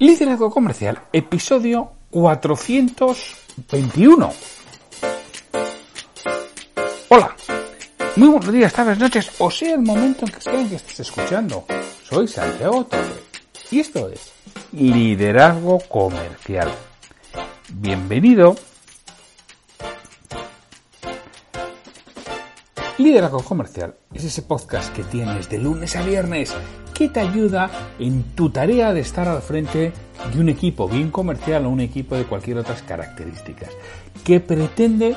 Liderazgo Comercial, episodio 421. Hola, muy buenos días, tardes, noches, o sea el momento en que sea que estés escuchando. Soy Santiago Torre y esto es Liderazgo Comercial. Bienvenido. Liderazgo Comercial es ese podcast que tienes de lunes a viernes que te ayuda en tu tarea de estar al frente de un equipo bien comercial o un equipo de cualquier otras características, que pretende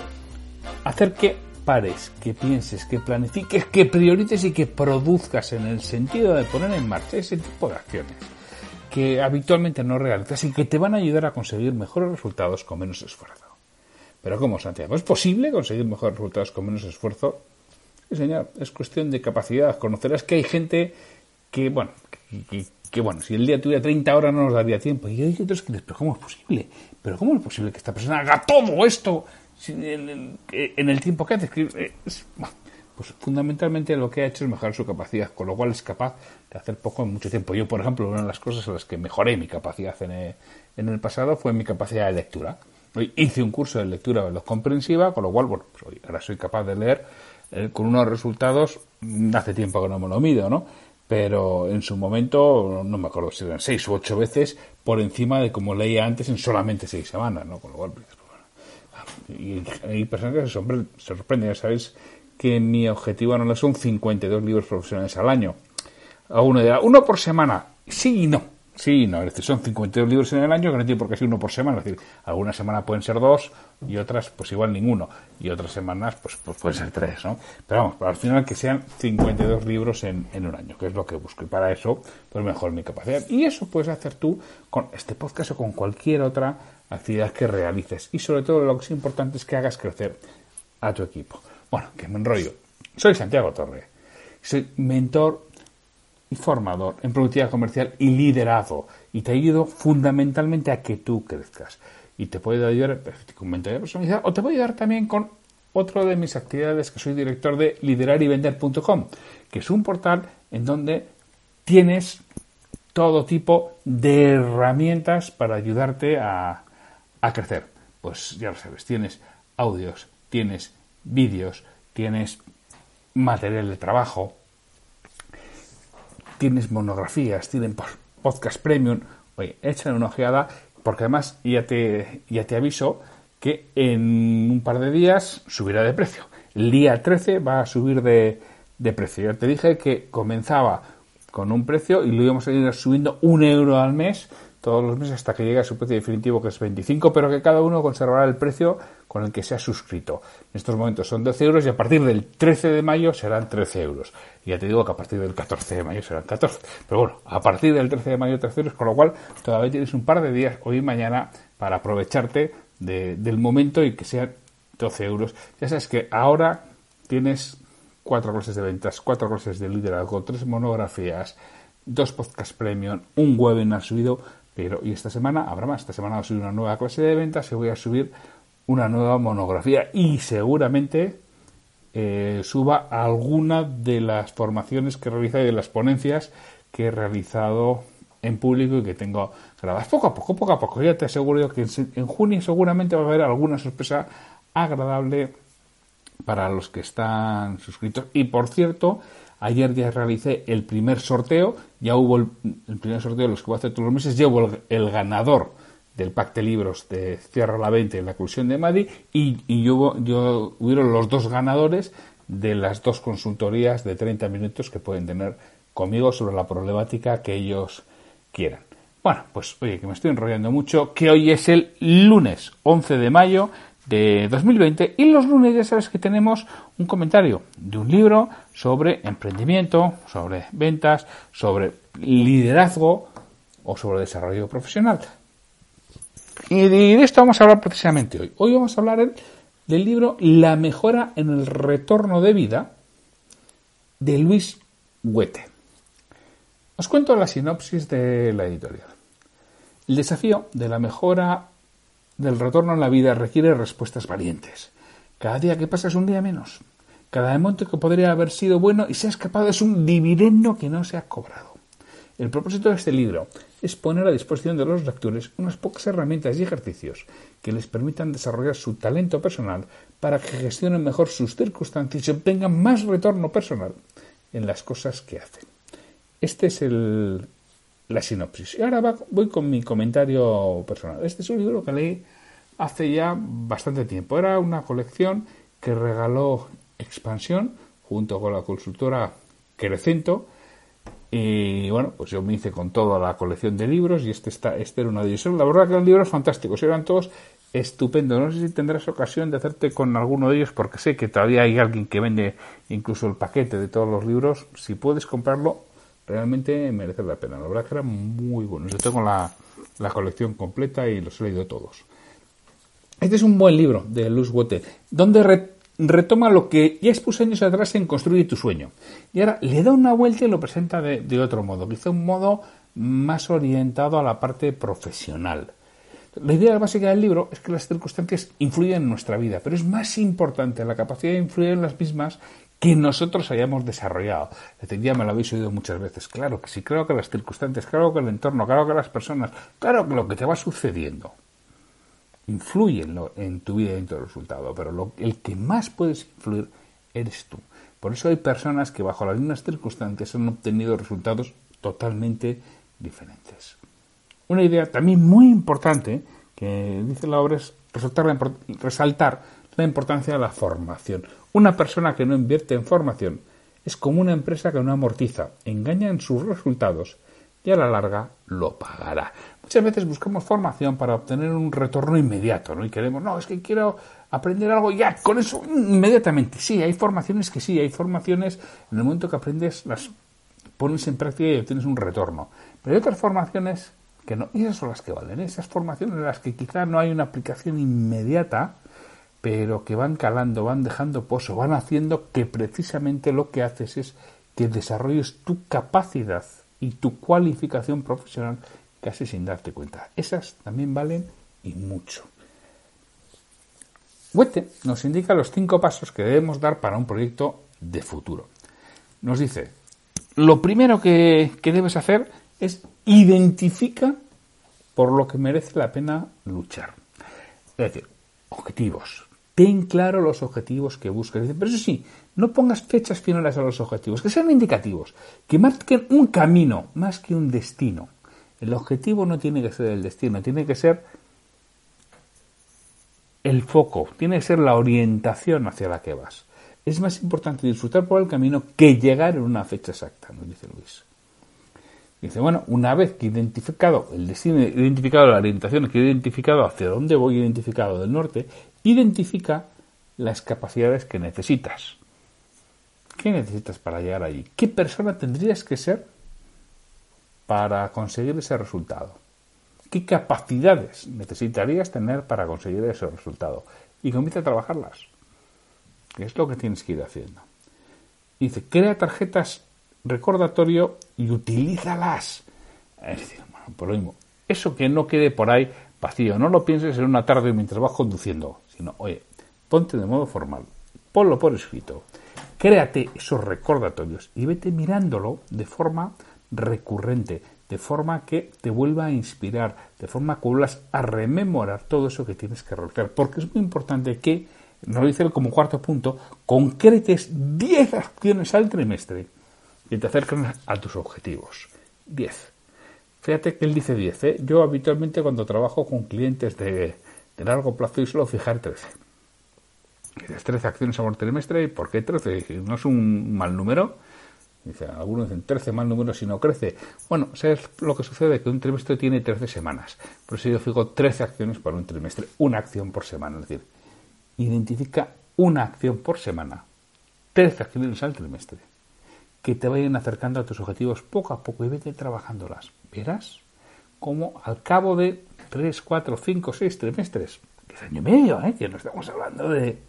hacer que pares, que pienses, que planifiques, que priorices y que produzcas en el sentido de poner en marcha ese tipo de acciones que habitualmente no realizas y que te van a ayudar a conseguir mejores resultados con menos esfuerzo. Pero ¿cómo, Santiago? ¿Es posible conseguir mejores resultados con menos esfuerzo? Sí, es cuestión de capacidad. Conocerás que hay gente que, bueno, que, bueno, si el día tuviera 30 horas no nos daría tiempo. Y hay otros que les, pero ¿cómo es posible? ¿Pero cómo es posible que esta persona haga todo esto en el, tiempo que hace? Eh, pues fundamentalmente lo que ha hecho es mejorar su capacidad, con lo cual es capaz de hacer poco en mucho tiempo. Yo, por ejemplo, una de las cosas en las que mejoré mi capacidad en el, en el pasado fue mi capacidad de lectura. Hice un curso de lectura veloz comprensiva, con lo cual, bueno, pues ahora soy capaz de leer eh, con unos resultados, hace tiempo que no me lo mido, ¿no? Pero en su momento, no me acuerdo si eran seis u ocho veces por encima de como leía antes en solamente seis semanas, ¿no? Con lo cual, pues, y hay personas que se sorprenden, ya sabéis que mi objetivo no son 52 libros profesionales al año. A uno dirá, uno por semana, sí y no. Sí, no, es decir, son 52 libros en el año, que no tiene por qué ser uno por semana. Es decir, algunas semanas pueden ser dos y otras, pues igual ninguno. Y otras semanas, pues, pues pueden ser tres, ¿no? Pero vamos, al final que sean 52 libros en, en un año, que es lo que busco. Y para eso, pues mejor mi capacidad. Y eso puedes hacer tú con este podcast o con cualquier otra actividad que realices. Y sobre todo, lo que es importante es que hagas crecer a tu equipo. Bueno, que me enrollo. Soy Santiago Torre. Soy mentor formador en productividad comercial y liderazgo. Y te ayudo fundamentalmente a que tú crezcas. Y te puede ayudar con mentoría personalizada o te puede ayudar también con otro de mis actividades que soy director de liderarivender.com, que es un portal en donde tienes todo tipo de herramientas para ayudarte a, a crecer. Pues ya lo sabes, tienes audios, tienes vídeos, tienes material de trabajo, tienes monografías, tienen podcast premium, oye, échale una ojeada, porque además ya te, ya te aviso que en un par de días subirá de precio. El día 13 va a subir de, de precio. Ya te dije que comenzaba con un precio y lo íbamos a ir subiendo un euro al mes todos los meses hasta que llegue a su precio definitivo que es 25, pero que cada uno conservará el precio con el que se ha suscrito. En estos momentos son 12 euros y a partir del 13 de mayo serán 13 euros. Y ya te digo que a partir del 14 de mayo serán 14. Pero bueno, a partir del 13 de mayo 13 euros, con lo cual todavía tienes un par de días, hoy y mañana, para aprovecharte del momento y que sean 12 euros. Ya sabes que ahora tienes cuatro clases de ventas, cuatro clases de liderazgo, tres monografías, dos podcasts premium, un webinar subido pero, y esta semana habrá más. Esta semana va a subir una nueva clase de ventas y voy a subir una nueva monografía y seguramente eh, suba alguna de las formaciones que he realizado y de las ponencias que he realizado en público y que tengo grabadas poco a poco, poco a poco. Ya te aseguro que en junio seguramente va a haber alguna sorpresa agradable para los que están suscritos. Y por cierto, Ayer ya realicé el primer sorteo, ya hubo el, primer sorteo de los que voy a hacer todos los meses, ya hubo el, ganador del pack de libros de Cierra la 20 en la exclusión de Madi y, y yo, yo hubieron los dos ganadores de las dos consultorías de 30 minutos que pueden tener conmigo sobre la problemática que ellos quieran. Bueno, pues oye, que me estoy enrollando mucho, que hoy es el lunes 11 de mayo de 2020 y los lunes ya sabes que tenemos un comentario de un libro sobre emprendimiento, sobre ventas, sobre liderazgo o sobre desarrollo profesional. Y de esto vamos a hablar precisamente hoy. Hoy vamos a hablar del libro La mejora en el retorno de vida de Luis Huete. Os cuento la sinopsis de la editorial. El desafío de la mejora del retorno en la vida requiere respuestas valientes. Cada día que pasa es un día menos. Cada momento que podría haber sido bueno y se ha escapado es un dividendo que no se ha cobrado. El propósito de este libro es poner a disposición de los lectores unas pocas herramientas y ejercicios que les permitan desarrollar su talento personal para que gestionen mejor sus circunstancias y obtengan más retorno personal en las cosas que hacen. Este es el, la sinopsis. Y ahora voy con mi comentario personal. Este es un libro que leí hace ya bastante tiempo. Era una colección que regaló Expansión junto con la consultora Crecento y bueno, pues yo me hice con toda la colección de libros y este, está, este era una de ellos. La verdad que eran libros fantásticos, eran todos estupendos. No sé si tendrás ocasión de hacerte con alguno de ellos porque sé que todavía hay alguien que vende incluso el paquete de todos los libros. Si puedes comprarlo, realmente merece la pena. La verdad que eran muy buenos. Yo tengo la, la colección completa y los he leído todos. Este es un buen libro de Luz Wote, donde retoma lo que ya expuso años atrás en Construir tu sueño. Y ahora le da una vuelta y lo presenta de, otro modo, quizá un modo más orientado a la parte profesional. La idea básica del libro es que las circunstancias influyen en nuestra vida, pero es más importante la capacidad de influir en las mismas que nosotros hayamos desarrollado. decir, ya me lo habéis oído muchas veces. Claro que sí, claro que las circunstancias, claro que el entorno, claro que las personas, claro que lo que te va sucediendo influye en, tu vida y en tu resultado, pero el que más puedes influir eres tú. Por eso hay personas que bajo las mismas circunstancias han obtenido resultados totalmente diferentes. Una idea también muy importante que dice la obra es resaltar resaltar la importancia de la formación. Una persona que no invierte en formación es como una empresa que no amortiza, engaña en sus resultados y a la larga lo pagará. Muchas veces buscamos formación para obtener un retorno inmediato, ¿no? Y queremos, no, es que quiero aprender algo ya, con eso inmediatamente. Sí, hay formaciones que sí, hay formaciones en el momento que aprendes, las pones en práctica y obtienes un retorno. Pero hay otras formaciones que no, y esas son las que valen, esas formaciones en las que quizá no hay una aplicación inmediata, pero que van calando, van dejando pozo, van haciendo que precisamente lo que haces es que desarrolles tu capacidad y tu cualificación profesional casi sin darte cuenta. Esas también valen y mucho. Huete nos indica los cinco pasos que debemos dar para un proyecto de futuro. Nos dice, lo primero que, que debes hacer es identifica por lo que merece la pena luchar. Es decir, objetivos. Ten claro los objetivos que buscas. Pero eso sí, no pongas fechas finales a los objetivos, que sean indicativos, que marquen un camino más que un destino. El objetivo no tiene que ser el destino, tiene que ser el foco, tiene que ser la orientación hacia la que vas. Es más importante disfrutar por el camino que llegar en una fecha exacta, nos dice Luis. Dice, bueno, una vez que identificado el destino, identificado la orientación, que he identificado hacia dónde voy identificado del norte, identifica las capacidades que necesitas. ¿Qué necesitas para llegar allí? ¿Qué persona tendrías que ser para conseguir ese resultado? ¿Qué capacidades necesitarías tener para conseguir ese resultado? Y comienza a trabajarlas. Es lo que tienes que ir haciendo. Dice, crea tarjetas recordatorio y utilízalas. Es decir, por lo mismo, eso que no quede por ahí vacío, no lo pienses en una tarde mientras vas conduciendo, sino, oye, ponte de modo formal, ponlo por escrito, créate esos recordatorios y vete mirándolo de forma recurrente, de forma que te vuelva a inspirar, de forma que vuelvas a rememorar todo eso que tienes que realizar. Porque es muy importante que, nos lo dice como cuarto punto, concretes 10 acciones al trimestre que te acerquen a tus objetivos. 10. Fíjate que él dice 10. ¿eh? Yo habitualmente cuando trabajo con clientes de, de largo plazo y suelo fijar 13. 13 acciones a por trimestre. ¿Y por qué 13? ¿No es un mal número? Dice, algunos dicen 13 mal número si no crece. Bueno, ¿sabes lo que sucede? Que un trimestre tiene 13 semanas. Por eso yo fijo 13 acciones para un trimestre. Una acción por semana. Es decir, identifica una acción por semana. 13 acciones al trimestre. Que te vayan acercando a tus objetivos poco a poco y vete trabajándolas. Verás como al cabo de 3, 4, 5, 6 trimestres, que es año y medio, ¿eh? que no estamos hablando de...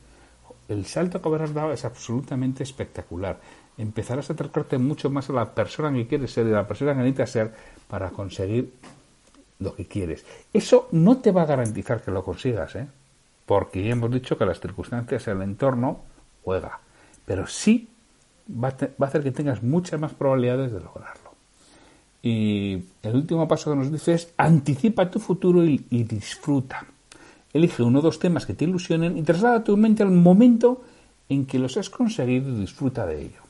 El salto que habrás dado es absolutamente espectacular. Empezarás a acercarte mucho más a la persona que quieres ser y a la persona que necesitas ser para conseguir lo que quieres. Eso no te va a garantizar que lo consigas, ¿eh? porque ya hemos dicho que las circunstancias, el entorno juega, pero sí va a, hacer que tengas muchas más probabilidades de lograrlo. Y el último paso que nos dice es anticipa tu futuro y, disfruta. Elige uno o dos temas que te ilusionen y traslada tu mente al momento en que los has conseguido y disfruta de ello.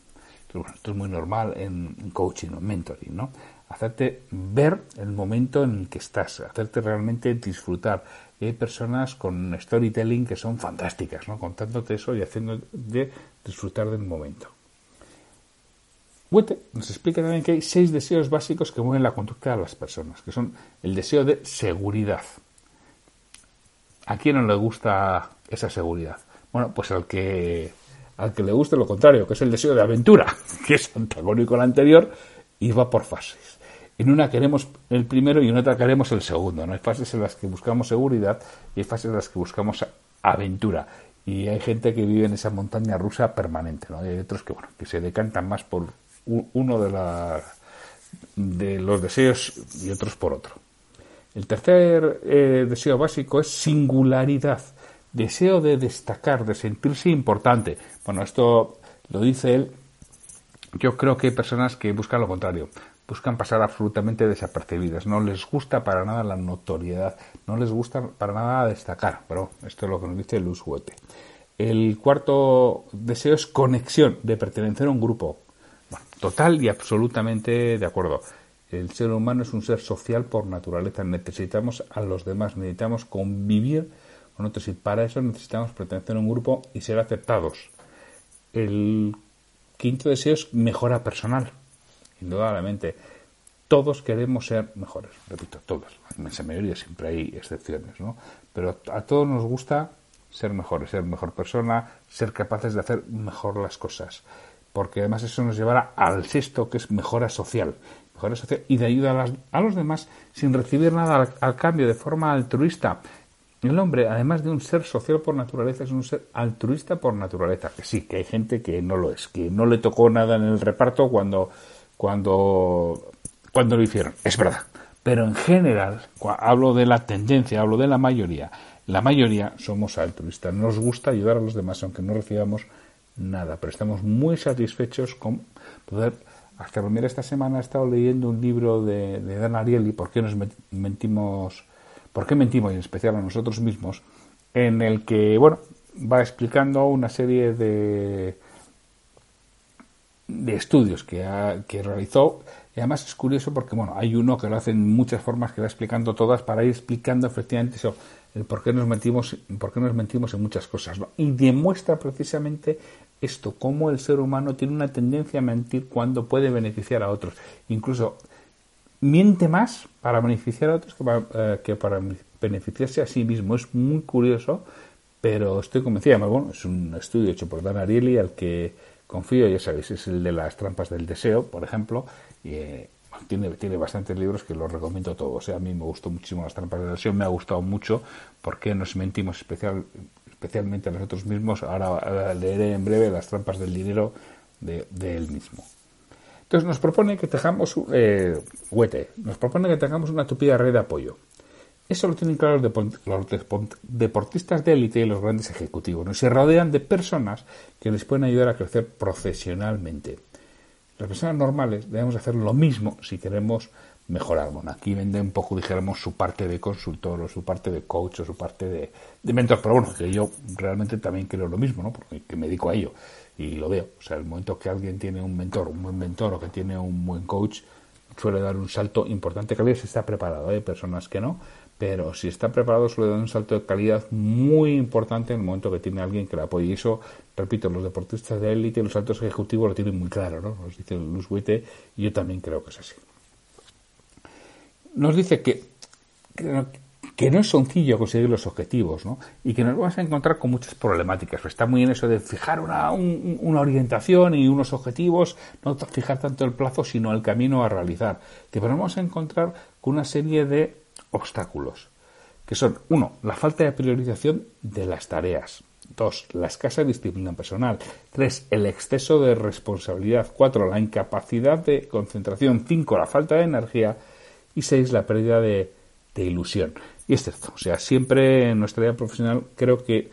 esto es muy normal en, coaching o en mentoring, ¿no? hacerte ver el momento en el que estás, hacerte realmente disfrutar. Hay personas con storytelling que son fantásticas, ¿no? contándote eso y haciéndote disfrutar del momento. Wete nos explica también que hay seis deseos básicos que mueven la conducta de las personas, que son el deseo de seguridad. ¿A quién no le gusta esa seguridad? Bueno, pues al que al que le guste lo contrario, que es el deseo de aventura, que es antagónico al anterior y va por fases. En una queremos el primero y en otra queremos el segundo. ¿no? Hay fases en las que buscamos seguridad y hay fases en las que buscamos aventura. Y hay gente que vive en esa montaña rusa permanente. ¿no? Y hay otros que, bueno, que se decantan más por uno de, la, de los deseos y otros por otro. El tercer eh, deseo básico es singularidad. Deseo de destacar, de sentirse importante. Bueno, esto lo dice él. Yo creo que hay personas que buscan lo contrario buscan pasar absolutamente desapercibidas. No les gusta para nada la notoriedad, no les gusta para nada destacar. Pero esto es lo que nos dice Luz Huete. El cuarto deseo es conexión, de pertenecer a un grupo. Total y absolutamente de acuerdo. El ser humano es un ser social por naturaleza. Necesitamos a los demás, necesitamos convivir con otros y para eso necesitamos pertenecer a un grupo y ser aceptados. El quinto deseo es mejora personal indudablemente. Todos queremos ser mejores, repito, todos. La inmensa mayoría siempre hay excepciones, ¿no? Pero a todos nos gusta ser mejores, ser mejor persona, ser capaces de hacer mejor las cosas. Porque además eso nos llevará al sexto, que es mejora social. Mejora social y de ayuda a, los demás sin recibir nada al, cambio, de forma altruista. El hombre, además de un ser social por naturaleza, es un ser altruista por naturaleza. Que sí, que hay gente que no lo es, que no le tocó nada en el reparto cuando cuando, cuando lo hicieron. Es verdad. Pero en general, hablo de la tendencia, hablo de la mayoría. La mayoría somos altruistas. Nos gusta ayudar a los demás, aunque no recibamos. Pero estamos muy satisfechos con poder. Hasta mira, esta semana he estado leyendo un libro de, de Dan Ariely, ¿Por qué nos mentimos? ¿Por qué mentimos? Y en especial a nosotros mismos, en el que, bueno, va explicando una serie de, de estudios que, que realizó. Y además es curioso porque, bueno, hay uno que lo hace en muchas formas, que va explicando todas para ir explicando efectivamente eso, el por qué nos mentimos, por qué nos mentimos en muchas cosas. Y demuestra precisamente esto, cómo el ser humano tiene una tendencia a mentir cuando puede beneficiar a otros. Incluso miente más para beneficiar a otros que para, eh, que para beneficiarse a sí mismo. Es muy curioso, pero estoy convencido. bueno, es un estudio hecho por Dan Ariely al que confío, ya sabéis, es el de las trampas del deseo, por ejemplo, eh, tiene, tiene bastantes libros que los recomiendo todos. a mí me gustó muchísimo las trampas del deseo, me ha gustado mucho porque nos mentimos especial, especialmente a nosotros mismos. Ahora leeré en breve las trampas del dinero de, él mismo. Entonces nos propone que tengamos, eh, nos propone que tengamos una tupida red de apoyo. Eso lo tienen claro los deportistas de élite y los grandes ejecutivos. ¿no? Se rodean de personas que les pueden ayudar a crecer profesionalmente. Las personas normales debemos hacer lo mismo si queremos mejorar. Bueno, aquí vende un poco, dijéramos, su parte de consultor o su parte de coach o su parte de, mentor. Pero bueno, que yo realmente también creo lo mismo, ¿no? Porque me dedico a ello y lo veo. O sea, el momento que alguien tiene un mentor, un buen mentor o que tiene un buen coach, suele dar un salto importante a veces está preparado. Hay personas que no, pero si está preparado suele dar un salto de calidad muy importante en el momento que tiene alguien que le apoye. Y eso, repito, los deportistas de élite, los altos ejecutivos lo tienen muy claro, ¿no? Nos dice Luz Witte y yo también creo que es así. Nos dice que, que no es sencillo conseguir los objetivos, ¿no? Y que nos vamos a encontrar con muchas problemáticas. Está muy bien eso de fijar una, una orientación y unos objetivos, no fijar tanto el plazo, sino el camino a realizar. Que vamos a encontrar con una serie de obstáculos, que son, uno, la falta de priorización de las tareas. Dos, la escasa disciplina personal. Tres, el exceso de responsabilidad. Cuatro, la incapacidad de concentración. Cinco, la falta de energía. Y seis, la pérdida de, de ilusión. Y es cierto, o sea, siempre en nuestra vida profesional creo que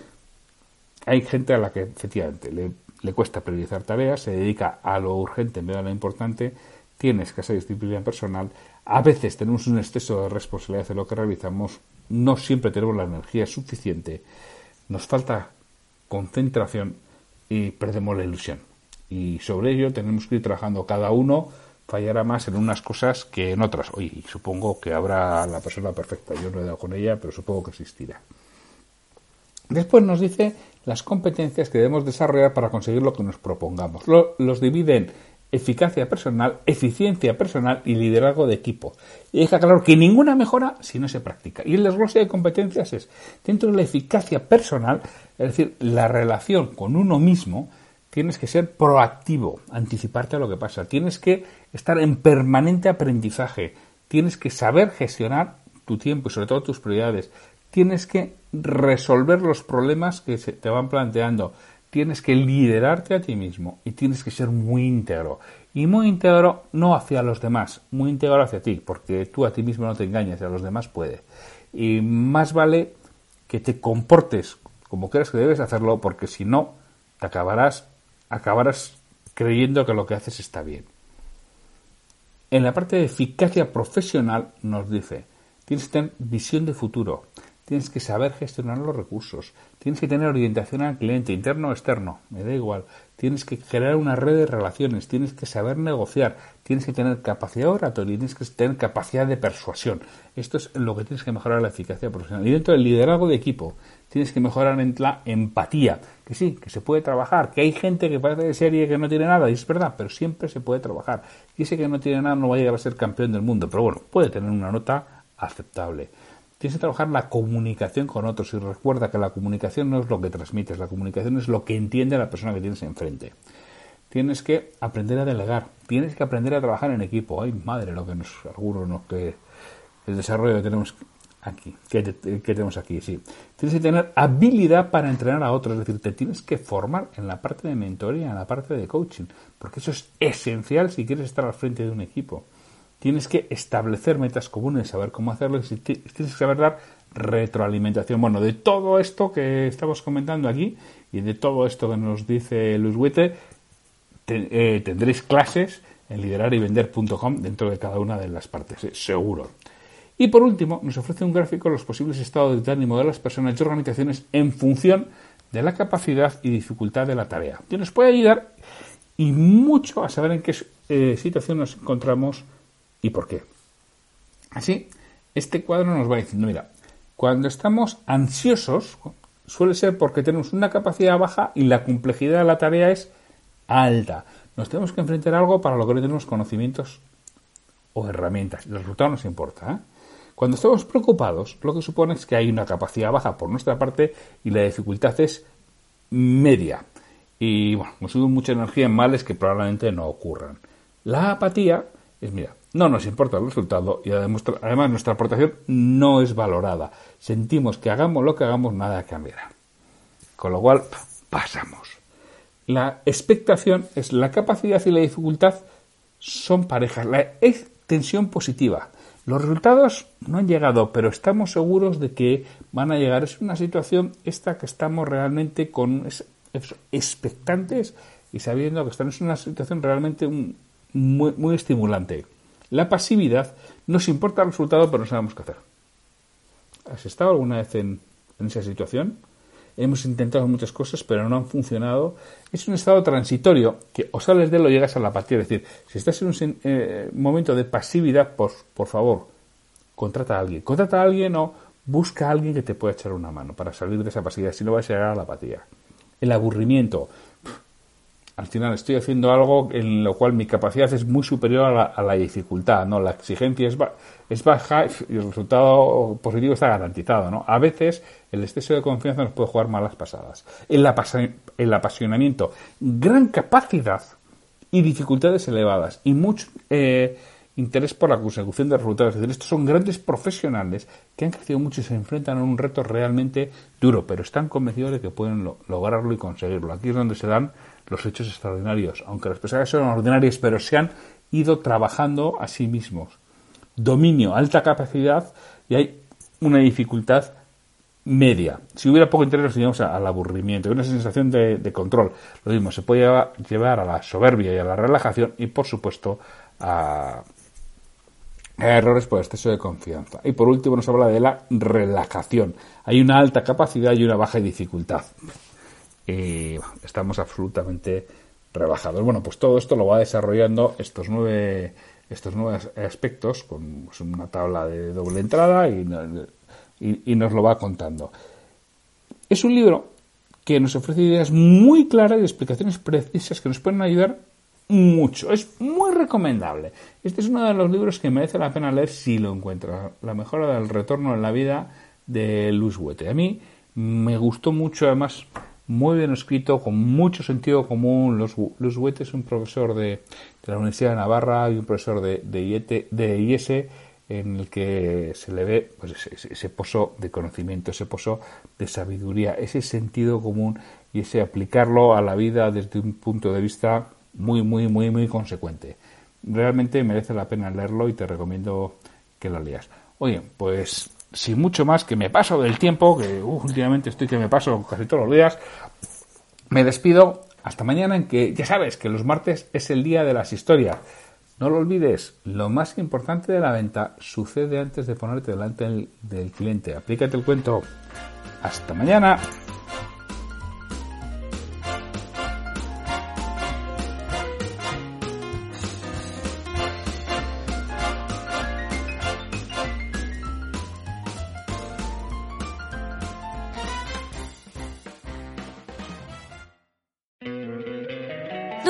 hay gente a la que efectivamente le, cuesta priorizar tareas, se dedica a lo urgente en vez de a lo importante, tiene escasa disciplina personal, a veces tenemos un exceso de responsabilidad en lo que realizamos, no siempre tenemos la energía suficiente, nos falta concentración y perdemos la ilusión. Y sobre ello tenemos que ir trabajando cada uno fallará más en unas cosas que en otras. Oye, supongo que habrá la persona perfecta. Yo no he dado con ella, pero supongo que existirá. Después nos dice las competencias que debemos desarrollar para conseguir lo que nos propongamos. los dividen eficacia personal, eficiencia personal y liderazgo de equipo. Y deja claro que ninguna mejora si no se practica. Y el desglose de competencias es, dentro de la eficacia personal, es decir, la relación con uno mismo, tienes que ser proactivo, anticiparte a lo que pasa, tienes que estar en permanente aprendizaje, tienes que saber gestionar tu tiempo y sobre todo tus prioridades, tienes que resolver los problemas que se te van planteando, tienes que liderarte a ti mismo y tienes que ser muy íntegro. Y muy íntegro no hacia los demás, muy íntegro hacia ti, porque tú a ti mismo no te engañas y a los demás puede. Y más vale que te comportes como crees que debes hacerlo, porque si no, te acabarás acabarás creyendo que lo que haces está bien. En la parte de eficacia profesional nos dice, tienes que tener visión de futuro, tienes que saber gestionar los recursos, tienes que tener orientación al cliente, interno o externo, me da igual, tienes que crear una red de relaciones, tienes que saber negociar, tienes que tener capacidad oratoria, tienes que tener capacidad de persuasión. Esto es lo que tienes que mejorar la eficacia profesional. Y dentro del liderazgo de equipo, tienes que mejorar la empatía, que sí, que se puede trabajar, que hay gente que parece de serie que no tiene nada, y es verdad, pero siempre se puede trabajar. Y ese que no tiene nada no va a llegar a ser campeón del mundo, pero bueno, puede tener una nota aceptable. Tienes que trabajar la comunicación con otros y recuerda que la comunicación no es lo que transmites, la comunicación es lo que entiende la persona que tienes enfrente. Tienes que aprender a delegar, tienes que aprender a trabajar en equipo. Ay, madre, lo que nos, algunos nos que el desarrollo que tenemos aquí, que, tenemos aquí, sí. Tienes que tener habilidad para entrenar a otros, es decir, te tienes que formar en la parte de mentoría, en la parte de coaching, porque eso es esencial si quieres estar al frente de un equipo. Tienes que establecer metas comunes, saber cómo hacerlo, y tienes que saber dar retroalimentación. Bueno, de todo esto que estamos comentando aquí y de todo esto que nos dice Luis Witte, eh, tendréis clases en liderarivender.com dentro de cada una de las partes, eh, seguro. Y por último, nos ofrece un gráfico de los posibles estados de ánimo de las personas y organizaciones en función de la capacidad y dificultad de la tarea. Que nos puede ayudar y mucho a saber en qué eh, situación nos encontramos y por qué. Así, este cuadro nos va diciendo, mira, cuando estamos ansiosos, suele ser porque tenemos una capacidad baja y la complejidad de la tarea es alta. Nos tenemos que enfrentar a algo para lo que no tenemos conocimientos o herramientas. El resultado nos importa. ¿eh? Cuando estamos preocupados, lo que supone es que hay una capacidad baja por nuestra parte y la dificultad es media. Y bueno, nos sube mucha energía en males que probablemente no ocurran. La apatía es, mira, no nos importa el resultado y además nuestra aportación no es valorada. Sentimos que hagamos lo que hagamos, nada cambiará. Con lo cual, pasamos. La expectación es la capacidad y la dificultad son parejas. La tensión positiva. Los resultados no han llegado, pero estamos seguros de que van a llegar. Es una situación esta que estamos realmente con expectantes y sabiendo que estamos en una situación realmente muy, muy estimulante. La pasividad nos importa el resultado, pero no sabemos qué hacer. ¿Has estado alguna vez en, esa situación? Hemos intentado muchas cosas, pero no han funcionado. Es un estado transitorio que o sales de él o llegas a la apatía. Es decir, si estás en un eh, momento de pasividad, por, por favor, contrata a alguien. Contrata a alguien o busca a alguien que te pueda echar una mano para salir de esa pasividad. Si no, vas a llegar a la apatía. El aburrimiento. Al final estoy haciendo algo en lo cual mi capacidad es muy superior a la, dificultad, ¿no? La exigencia es, es, baja y el resultado positivo está garantizado, ¿no? A veces el exceso de confianza nos puede jugar malas pasadas. El, el apasionamiento, gran capacidad y dificultades elevadas y mucho eh, interés por la consecución de resultados. Es decir, estos son grandes profesionales que han crecido mucho y se enfrentan a un reto realmente duro, pero están convencidos de que pueden lograrlo y conseguirlo. Aquí es donde se dan los hechos extraordinarios, aunque las personas son ordinarias, pero se han ido trabajando a sí mismos. Dominio, alta capacidad y hay una dificultad media. Si hubiera poco interés, nos al aburrimiento, una sensación de, control. Lo mismo, se puede llevar, a la soberbia y a la relajación y, por supuesto, a, errores por exceso de confianza. Y por último, nos habla de la relajación. Hay una alta capacidad y una baja dificultad. Y estamos absolutamente rebajados. Bueno, pues todo esto lo va desarrollando estos nueve estos nuevos aspectos con pues, una tabla de doble entrada y y, nos lo va contando. Es un libro que nos ofrece ideas muy claras y explicaciones precisas que nos pueden ayudar mucho. Es muy recomendable. Este es uno de los libros que merece la pena leer si lo encuentras. La mejora del retorno en la vida de Luis Huete. A mí me gustó mucho, además, muy bien escrito, con mucho sentido común. Luis Huete es un profesor de, la Universidad de Navarra y un profesor de, de, de en el que se le ve pues, ese, pozo de conocimiento, ese pozo de sabiduría, ese sentido común y ese aplicarlo a la vida desde un punto de vista muy, muy, muy, muy consecuente. Realmente merece la pena leerlo y te recomiendo que lo leas. Oye, pues sin mucho más, que me paso del tiempo, que últimamente estoy que me paso casi todos los días, me despido hasta mañana en que ya sabes que los martes es el día de las historias. No lo olvides, lo más importante de la venta sucede antes de ponerte delante del, del cliente. Aplícate el cuento. Hasta mañana.